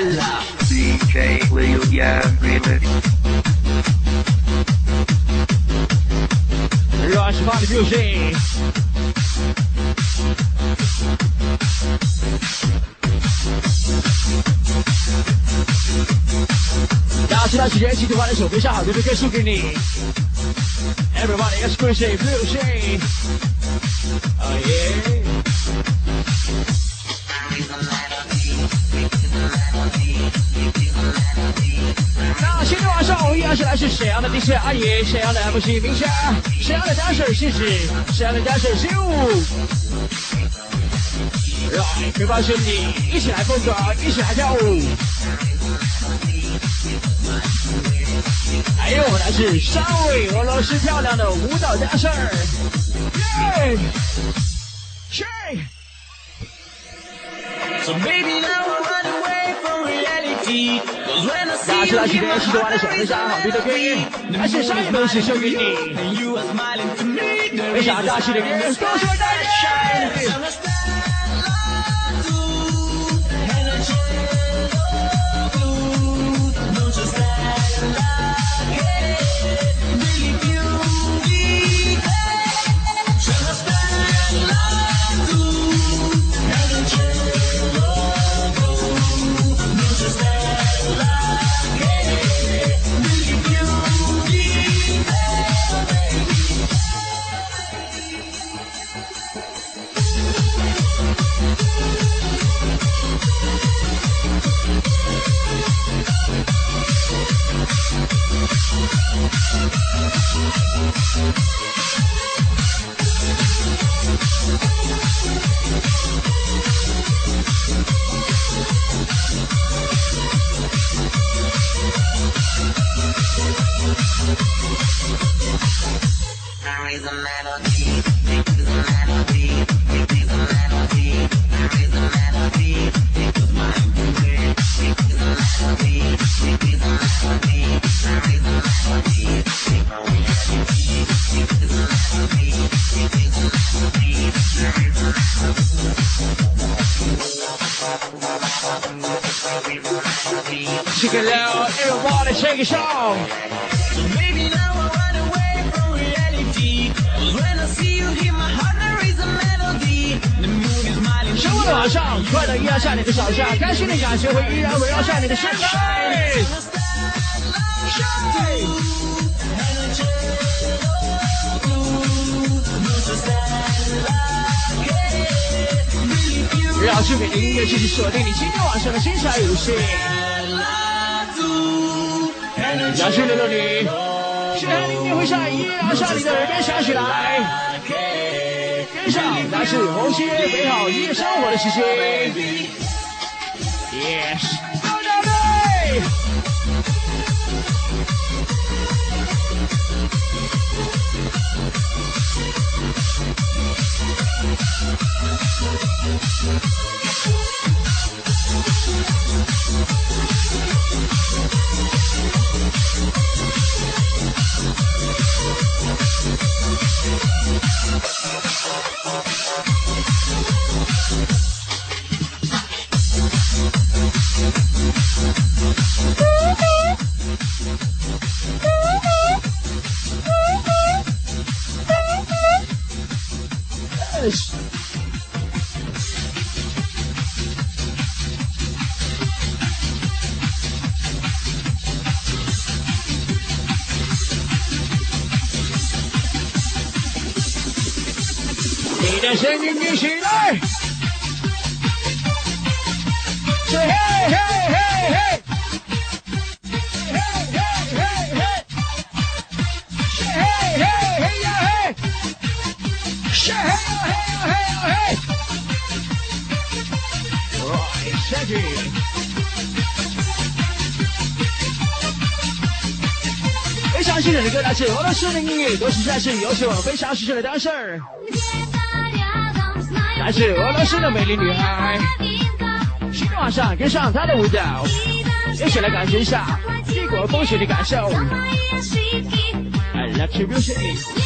Bella. DJ William Remix. Rush Party Music. Everybody exclusive music. Oh yeah. 我们依然是来自沈阳的 DJ 阿姨，沈阳的 MC 冰山，沈阳的 dancer 信子，沈阳的 dancer 十五。来，陪伴兄弟一起来疯狂，一起来跳舞。还有我们来自三位俄罗斯漂亮的舞蹈 dancer。耶！去！So baby, 拿起来，今天试着玩的小龙虾，好对的给予，感谢上一份是送给你，没想到大气的人都是我的。生活的晚上，快乐依然在你的脚下，开心的感觉会依然围绕在你的身边。让最美音乐继续锁定你今天晚上的精彩游戏。让去六六零，现在音乐会上依然在你的耳边响起来。跟上那是红星美好音乐生活的时间。Yes，高大队。Yes。你的声音一起来，是嘿的歌来自俄罗斯的音乐，都是在这里有请非常时尚的 dancer，来自俄罗斯的美丽女孩。今天晚上跟上她的舞蹈，一起来感受一下异国风情的感受。I love you music。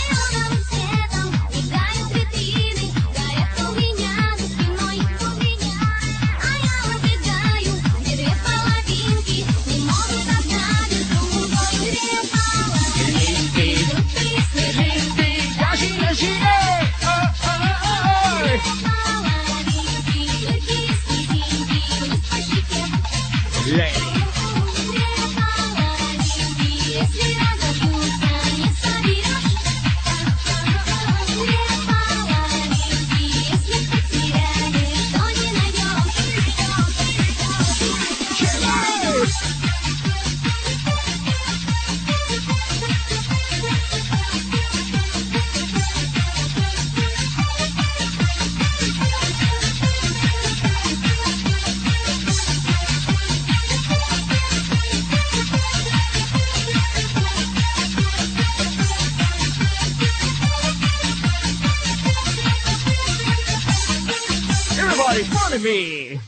Everybody, follow me.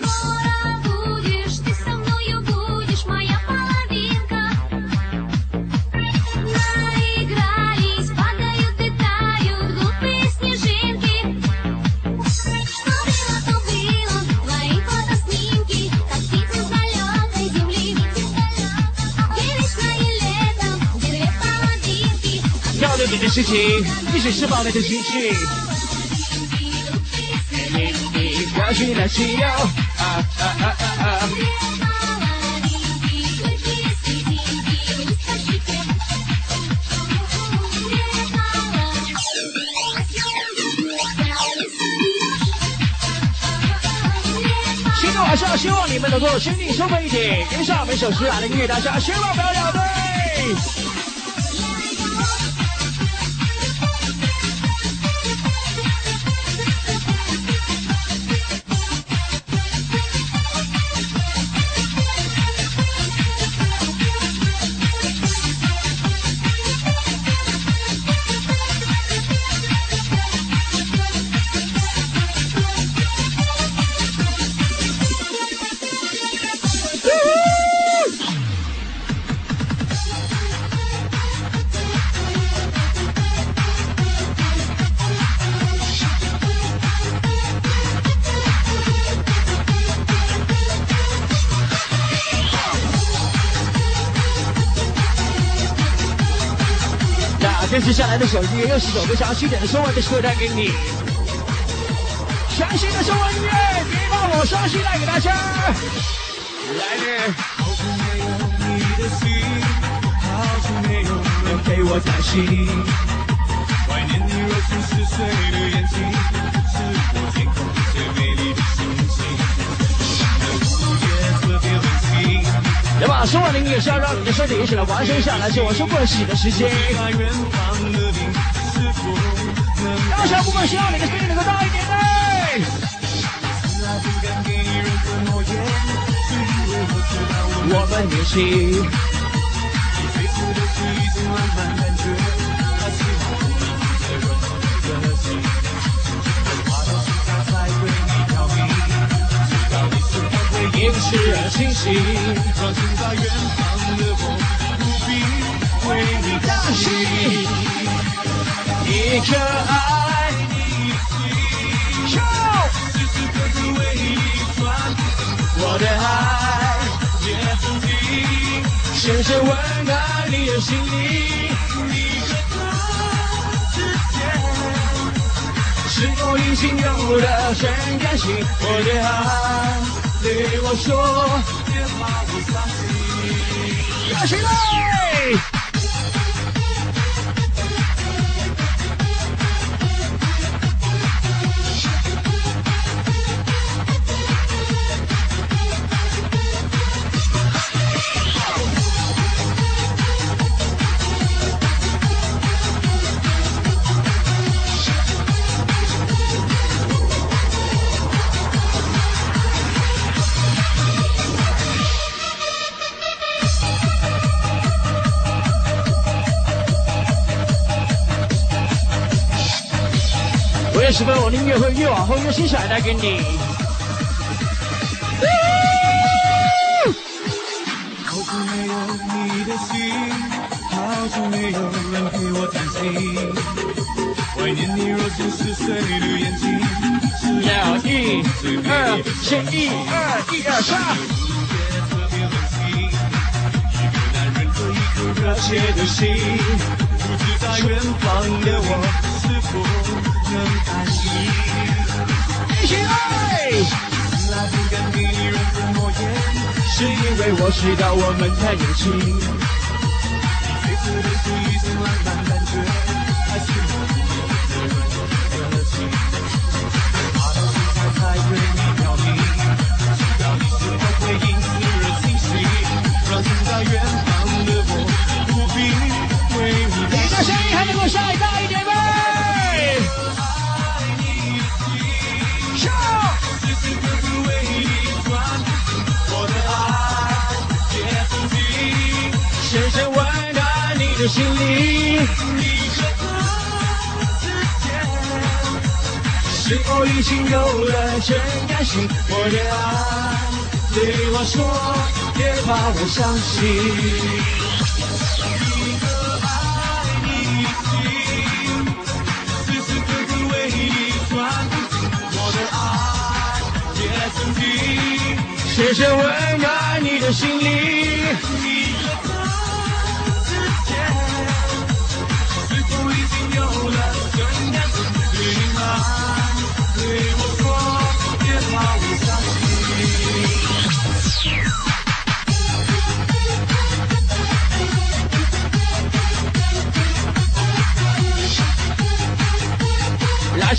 Скоро будешь, ты со мною будешь, моя половинка. Наигрались, падают и тают глупые снежинки. Что было, то было, твои фотоснимки, как птицы с далекой земли. Где вечное лето, где две половинки, 要对你的事情，一起释放你的情绪。 你要去哪去哟？啊啊啊啊啊！今天晚上希望你们能够心领神会一点，跟上每首诗来的音乐，大家千万不要掉队。首音乐又是首非常经典的生活的歌带给你，全新的生活音乐，别让我伤心带给大家。来呢，留给我谈心。怀念你若是似水的眼睛，是我天空最美丽的星星。那午夜特别温馨，来吧？中文的音乐是要让你的身体一起来完成下来，是我说不能洗的时间。那远方的你，是否能当下部分希望你的声音能够大一点呢。我们年轻，明，是而清醒。装进在远方的我，不必为你担心。一颗爱我的爱，也曾经深深温暖你的心灵。你和他之间，是否已经有了真感情？我的爱，对我说，别怕我伤心。要起来！十分，我的音乐会越往后越精彩，带给你。好久没有你的心，好久没有人陪我谈心。怀念你若是似水的眼睛，要一二，先一二一二三，特别温馨。一个男人和一颗热切的心，不知在远方的我是否能安心。一起来！从来不敢给你任何诺言，是因为我知道我们太年轻。最初的是一种浪漫感觉，是否已经有了真感情？我的爱对我说，别怕我伤心。时时刻刻为你转不停，我的爱也曾经。深深温暖你的心灵。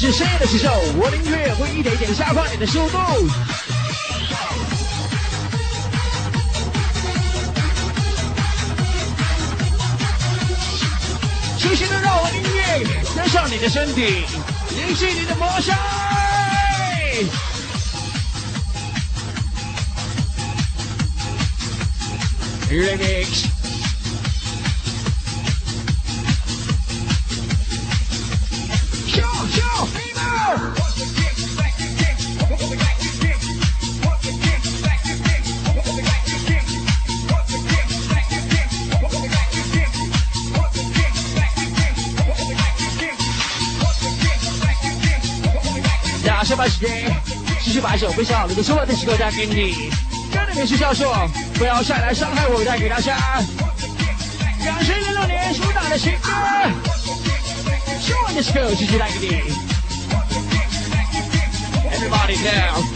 是深夜的时候，我的音乐会一点一点加快你的速度。轻轻的让我音乐跟上你的身体，引起你的魔性。Remix。继续把一首非常好的说话的时刻带给你，跟着美食教授，不要再来伤害我，带给大家。感谢零六年主打的新歌，说完的时刻继续带给你。Everybody down。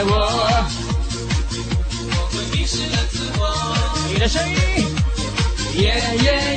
爱我。我会迷失了自我。你的声音，耶耶。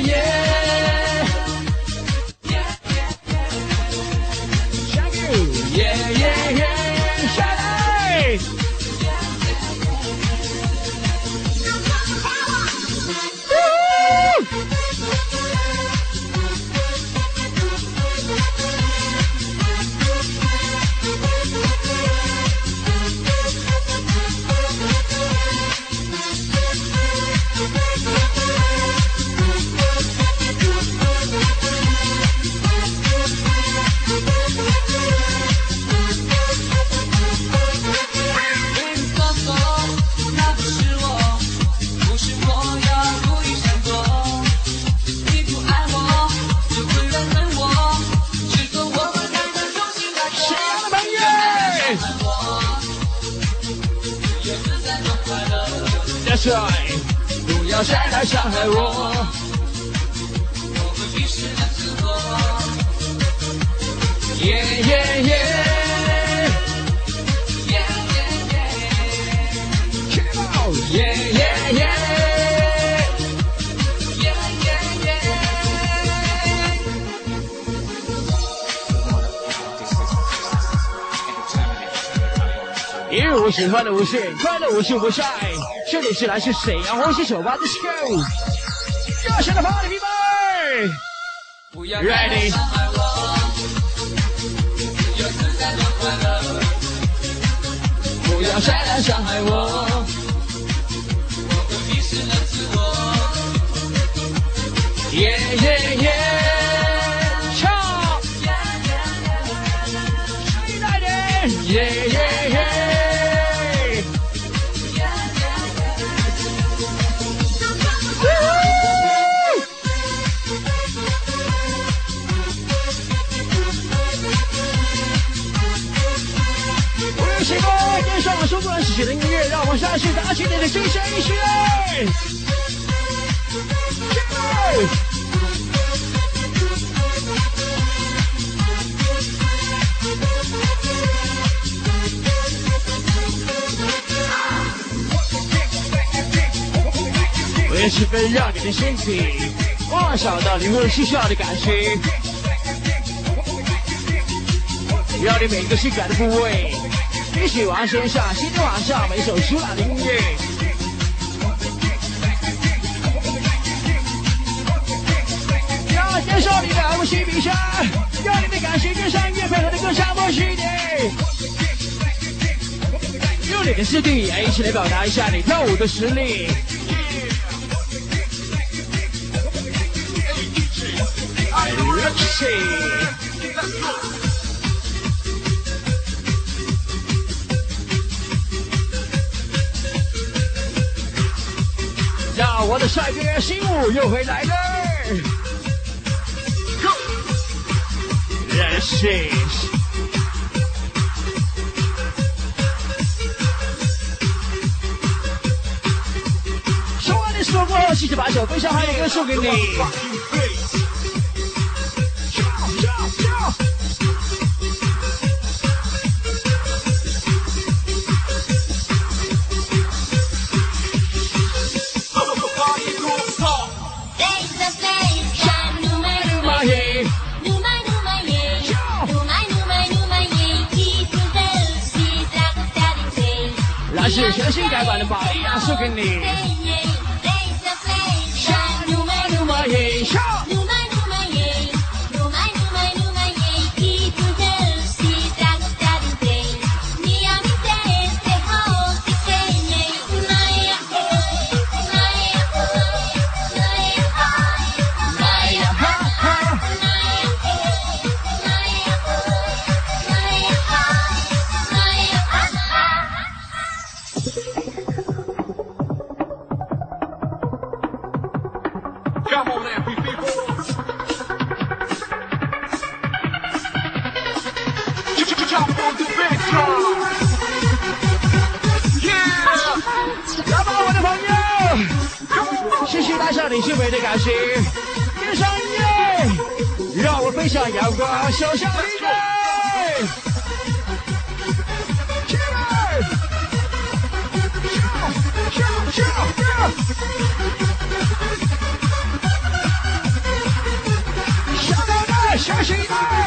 音乐无限，快乐无限，快乐无限不晒。这里是来自沈阳红星酒吧的 show，热血的 party people。不要 Ready 伤害我，有自在多快乐，不要再来伤害我。我会迷失了自我。耶耶耶！下去打起你的精神一起来！我也十分让你的身体妄想到灵魂需要的感情，让你每一个性感的部位一起玩，先上，今天晚上每首舒朗的音乐。要接受你的 MC 比赛，让你的感情跟上音乐配合的更上默契一点。用你的肢体也一起来表达一下你跳舞的实力。Let's see。我的帅哥新舞又回来了。Let's see。说完的说过后，记得把手分享还有歌送给你。全新改版的玛利亚送给你。Machine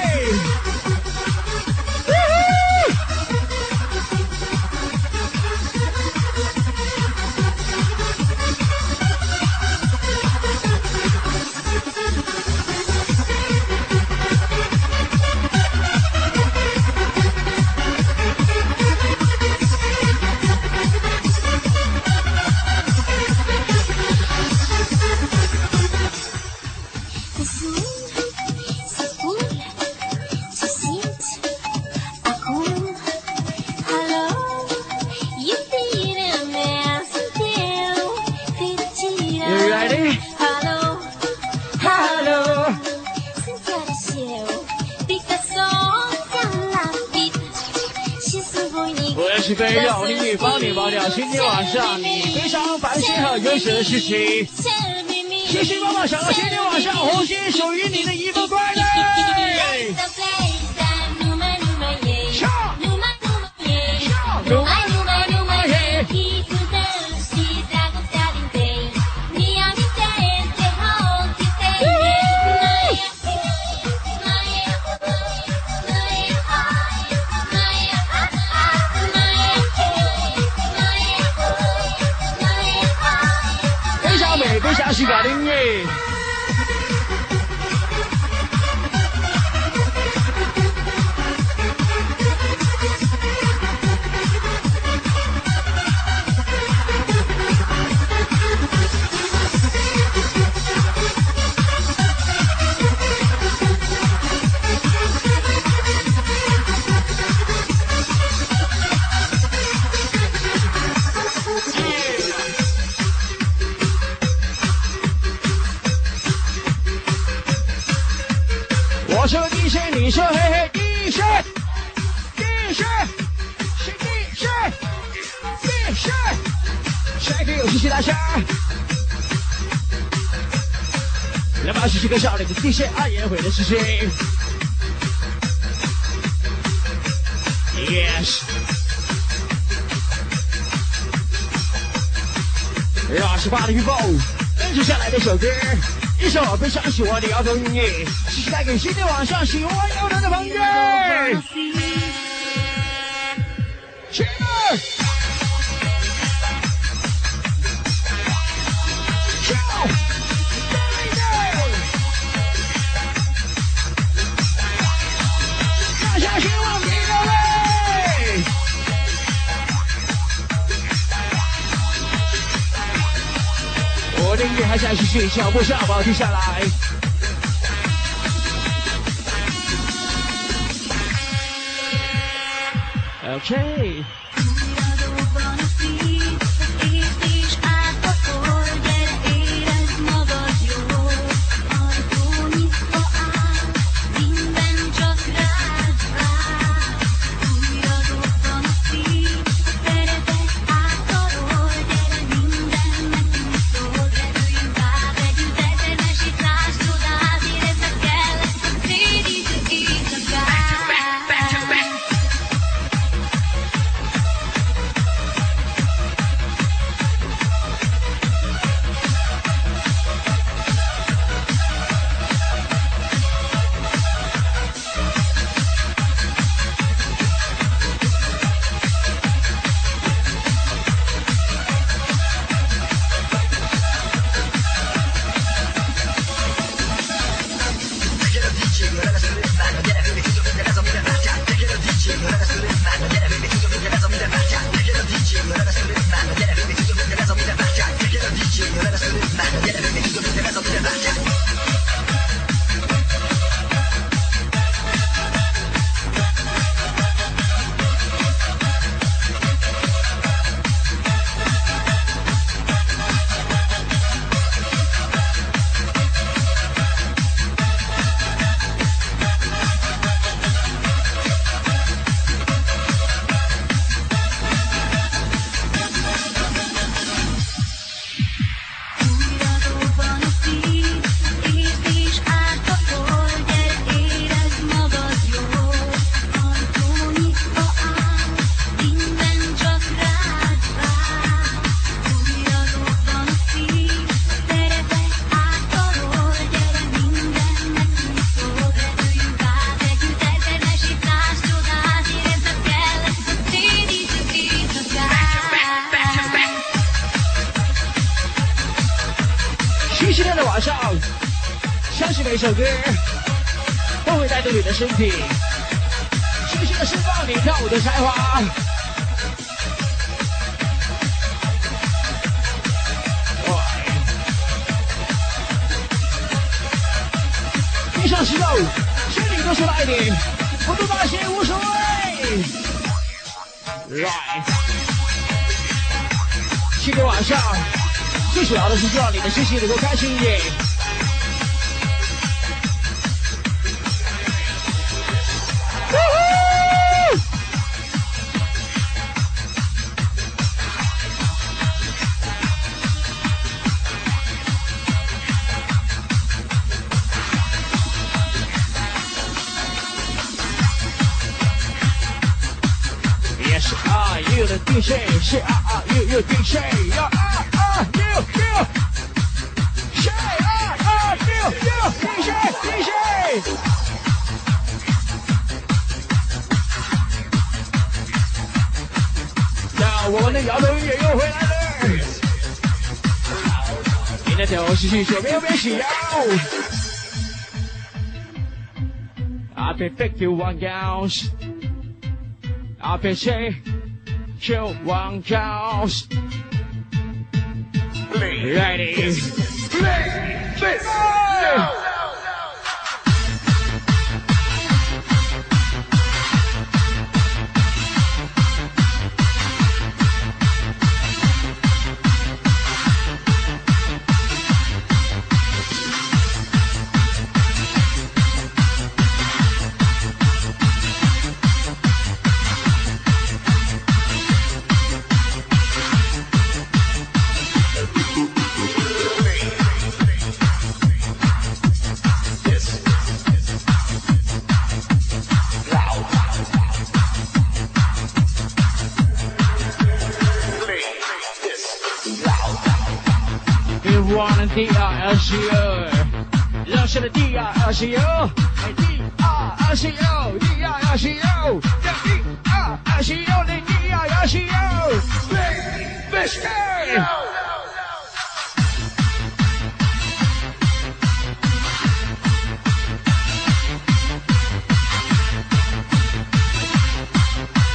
你说嘿嘿，地水，地水，是地水，地水，帅哥有谢谢大家。来吧，是这个少年的地水二爷会的事情。Yes。二十八的预报，跟着下来的首歌，一首非常喜欢的摇头音乐，继续带给今天晚上喜欢摇头的朋友。续，脚步下保持下来。OK，首歌都会带动你的身体，尽情的释放你跳舞的才华。闭上肌肉，身体多出来一点，幅度大些无所谓。Right，今天晚上最主要的是希望你的心情能够开心一点。You the Say, are are you you DJ? Yeah, are are you you? Say, are are you you DJ DJ? 那我们的摇头乐又回来了。的头是去左边边起腰。I been fifty one gals. I been say, show one gals. Ready. Play this now. 别 O，Fish Game。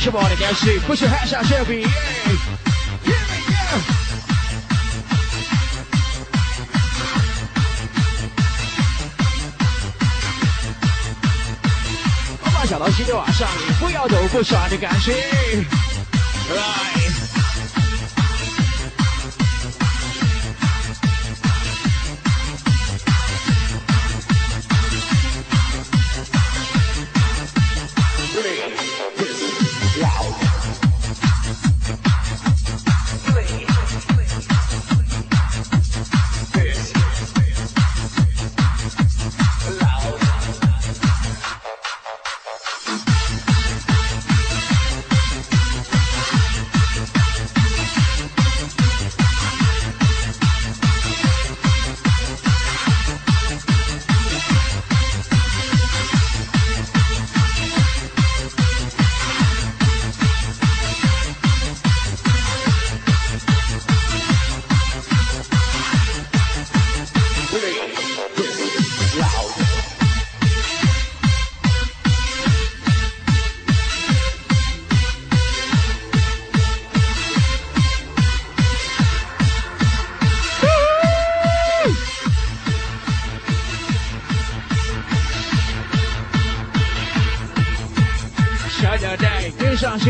Come on, again, see, put your hands out, Shelby. Here we go. 我把小到今天晚上，你不要走不爽的感觉。来，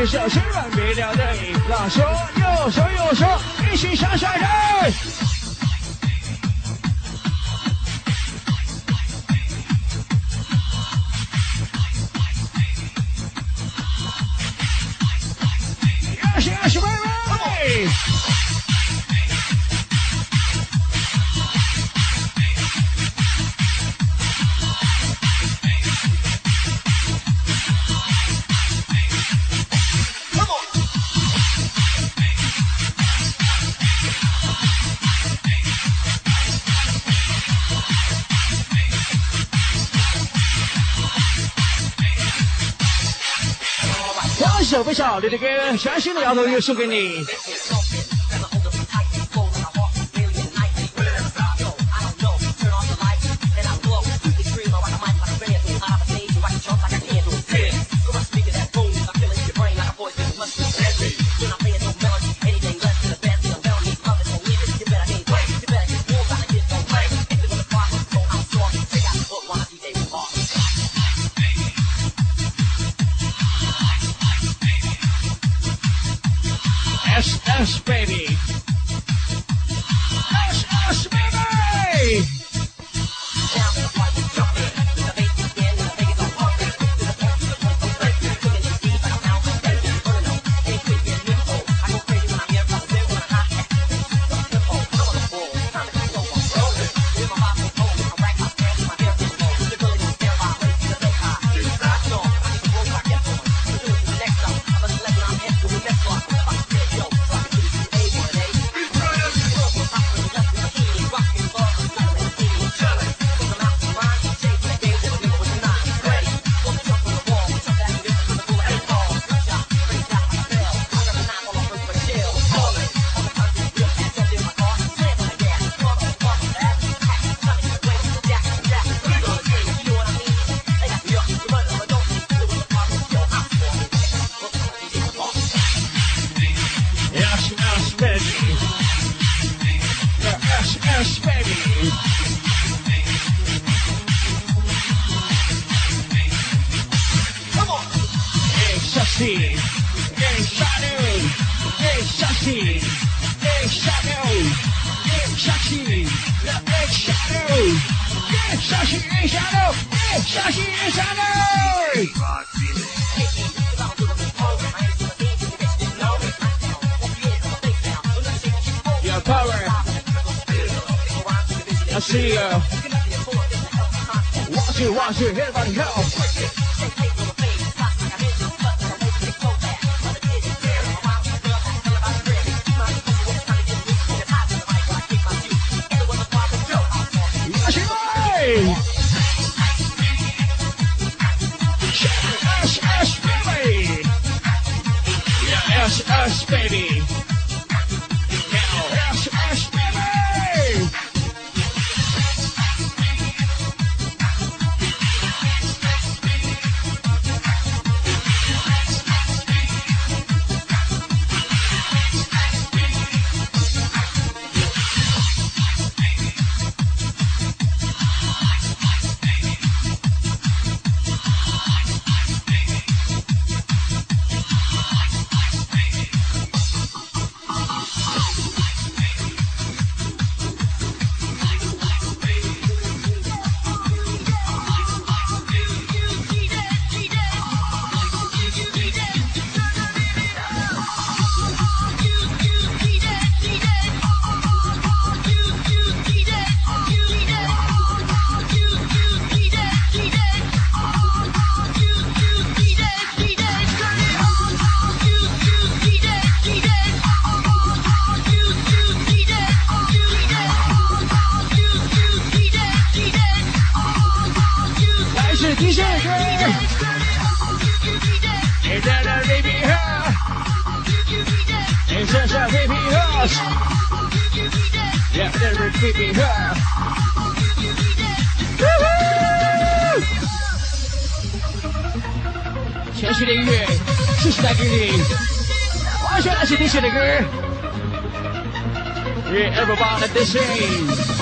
跟上微笑，你的歌，全新的摇头，又送给你。音乐，谢谢戴经理。哇塞，那是天选的歌。We everybody, is.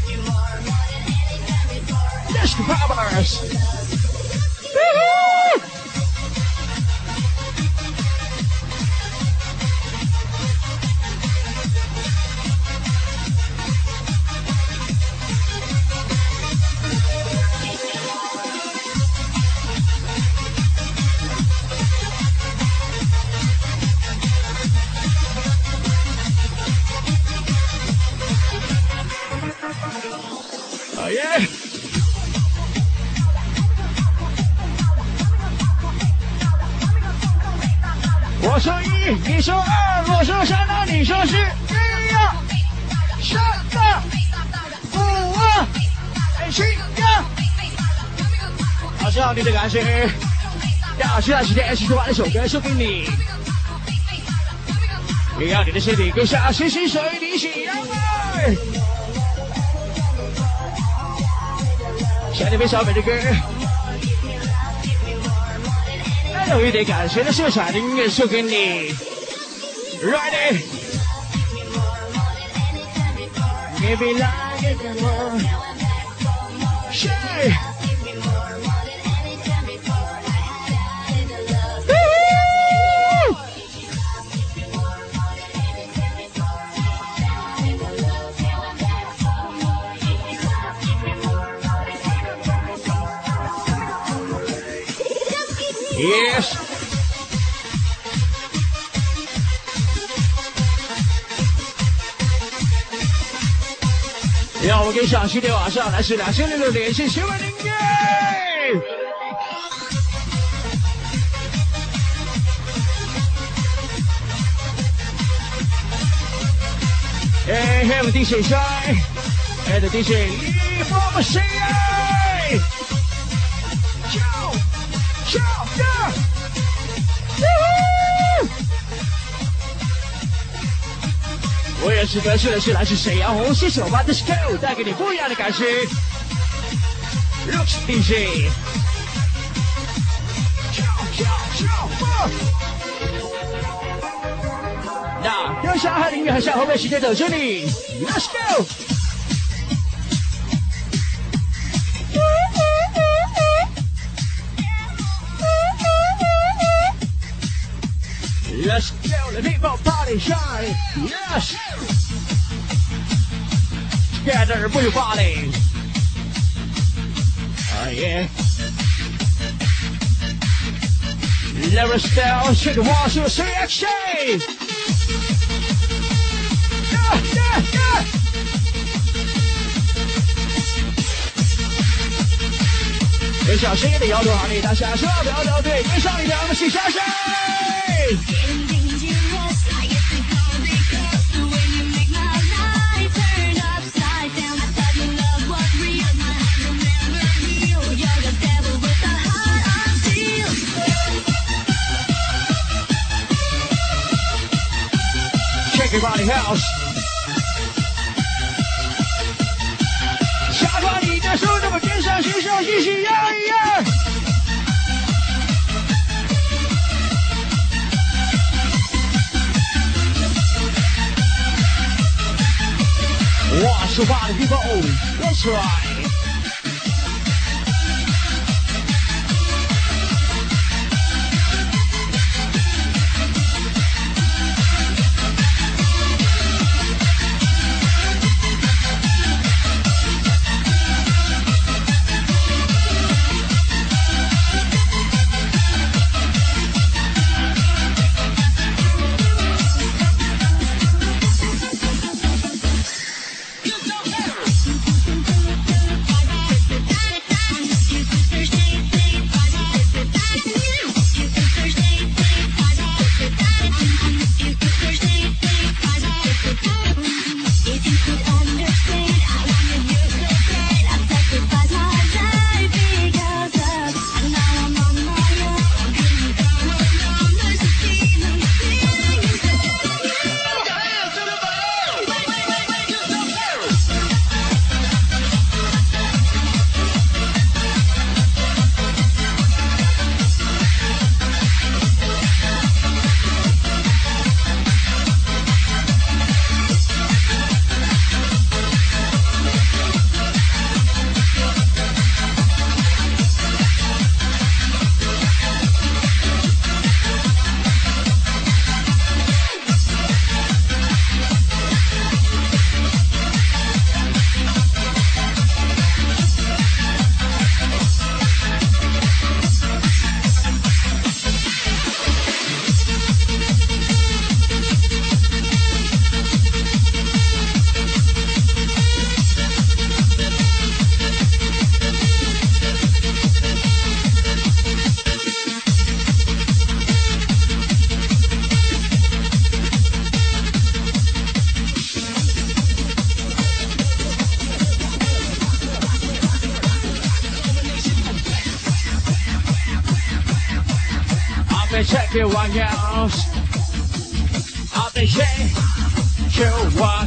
Just. 学那几天，其实把那首歌送给你，让你的身体更像星星水滴一样爱。想你们小美的歌，那有一点感谢的秀场的音乐送给你。Ready。Give me like a Yes. 让我们跟小兄弟晚上来是两千六六连线新闻零一。哎，黑木地雪山，黑的地雪，你放心啊！我也是得知的是来自沈阳红星酒吧的 Skill 带给你不一样的感觉。Look DJ。那要下海的音乐还向后面时间等着你，Let's go。Let's go, the people party shine. Yes. 这儿废话嘞。哎呀！Leroy shit, what you say, say. 别想谁的摇头哪里，大下车摇摇队，跟上一点，我们起下山。Shake your body house。下段你的手，那么天上星上一起摇一摇。Watch your body, people. That's right. I'll be here. You are.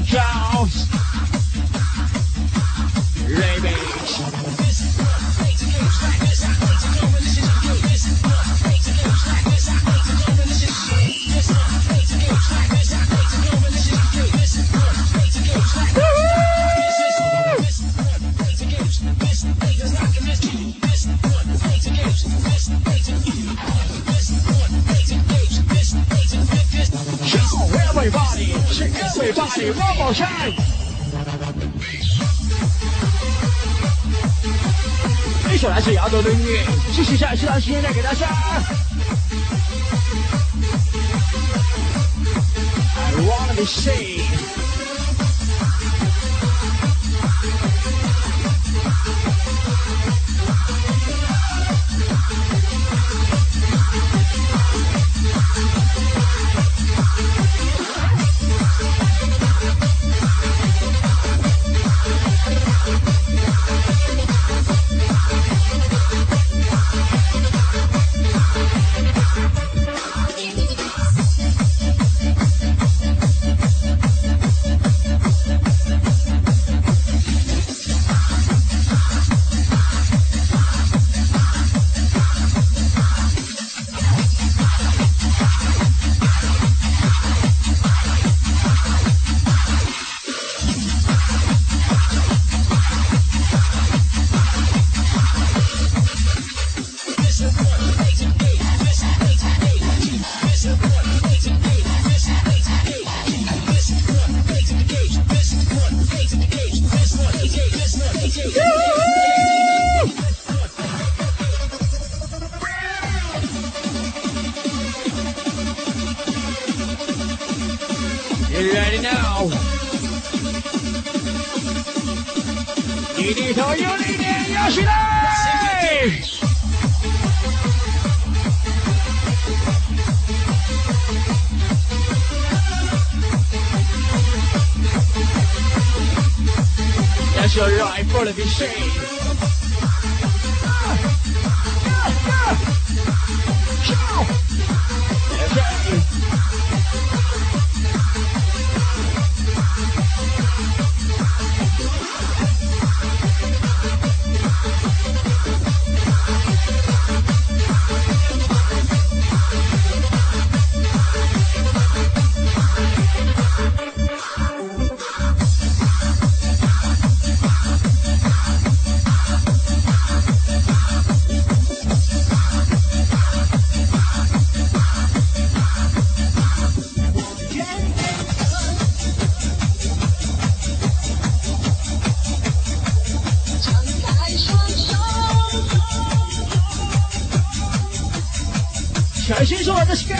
Let's go!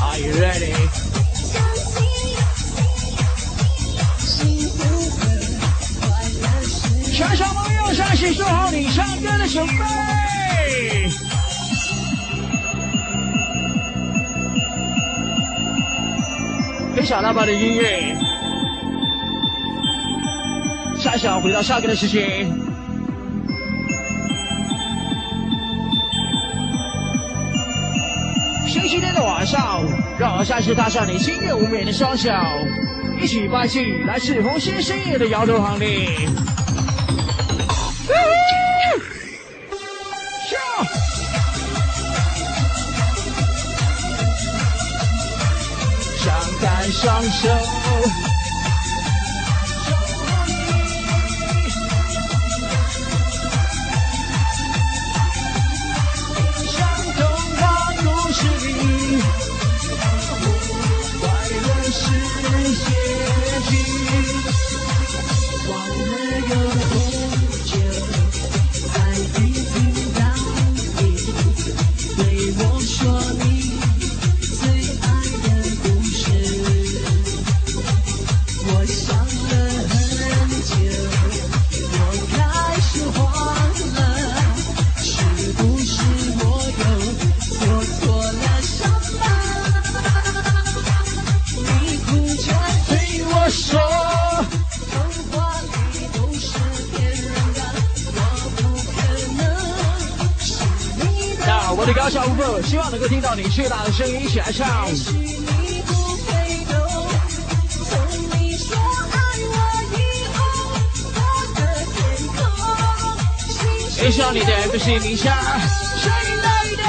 Are you ready? 全场朋友，相信做好你唱歌的准备。非常浪漫的音乐，下想回到下个的时间。让我再次踏上你星月无眠的双手，一起迈进来自红星深夜的摇头行列。笑张开双手，星星也希望你的 MC 名下，谁来的？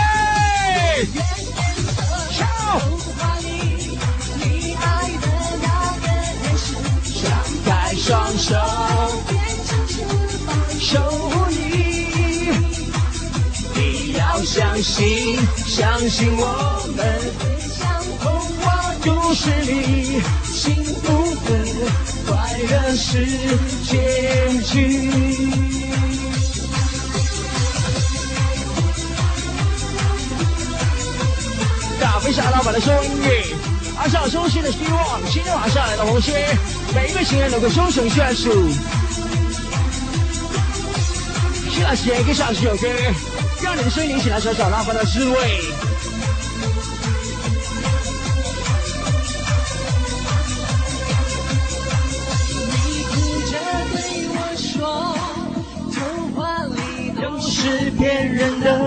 唱，童话里你爱的那个人是张开双手，变成翅膀，守护你。你要相信，相信我们。像童话故事里，幸福和快乐是结局。大飞侠老板的收音乐，阿少衷心的希望，今天晚上来到红街，每一位情人能够终成眷属。现在时间跟上这首歌，让你的声音起来找找浪漫的滋味。你哭着对我说，童话里都是骗人的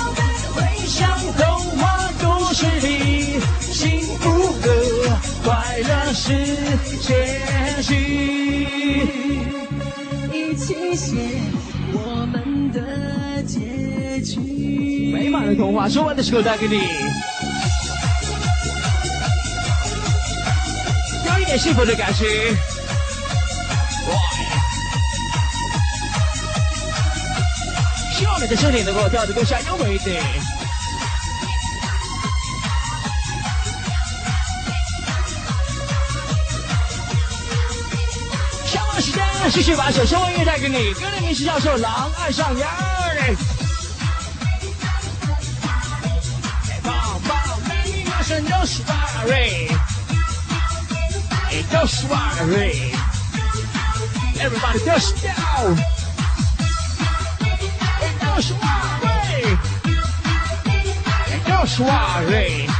像童话故事里，幸福和快乐是结局。一起写我们的结局。美满的童话，说完的时候带给你，有一点幸福的感觉。哇！希望你的身体能够跳得更加优美一点。继续把首收音乐带给你，歌的名字叫做《狼爱上羊》。棒棒，美女马上都是 worry，都是 worry。Everybody just down，都是 worry，都是 worry。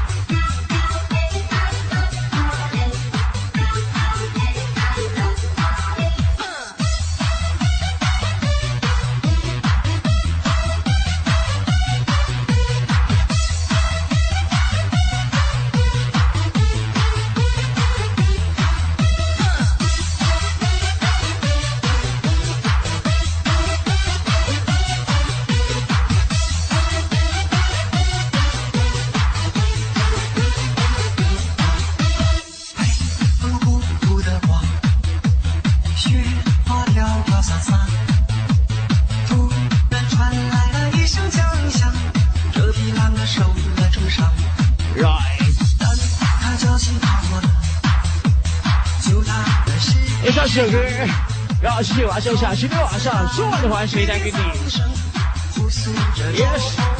突然传来了一声枪响，这匹狼儿受了重伤。Right，但他侥幸逃过了，救他的是以上这首歌，让我继续下今天晚上说完的话，谁带给你。Yes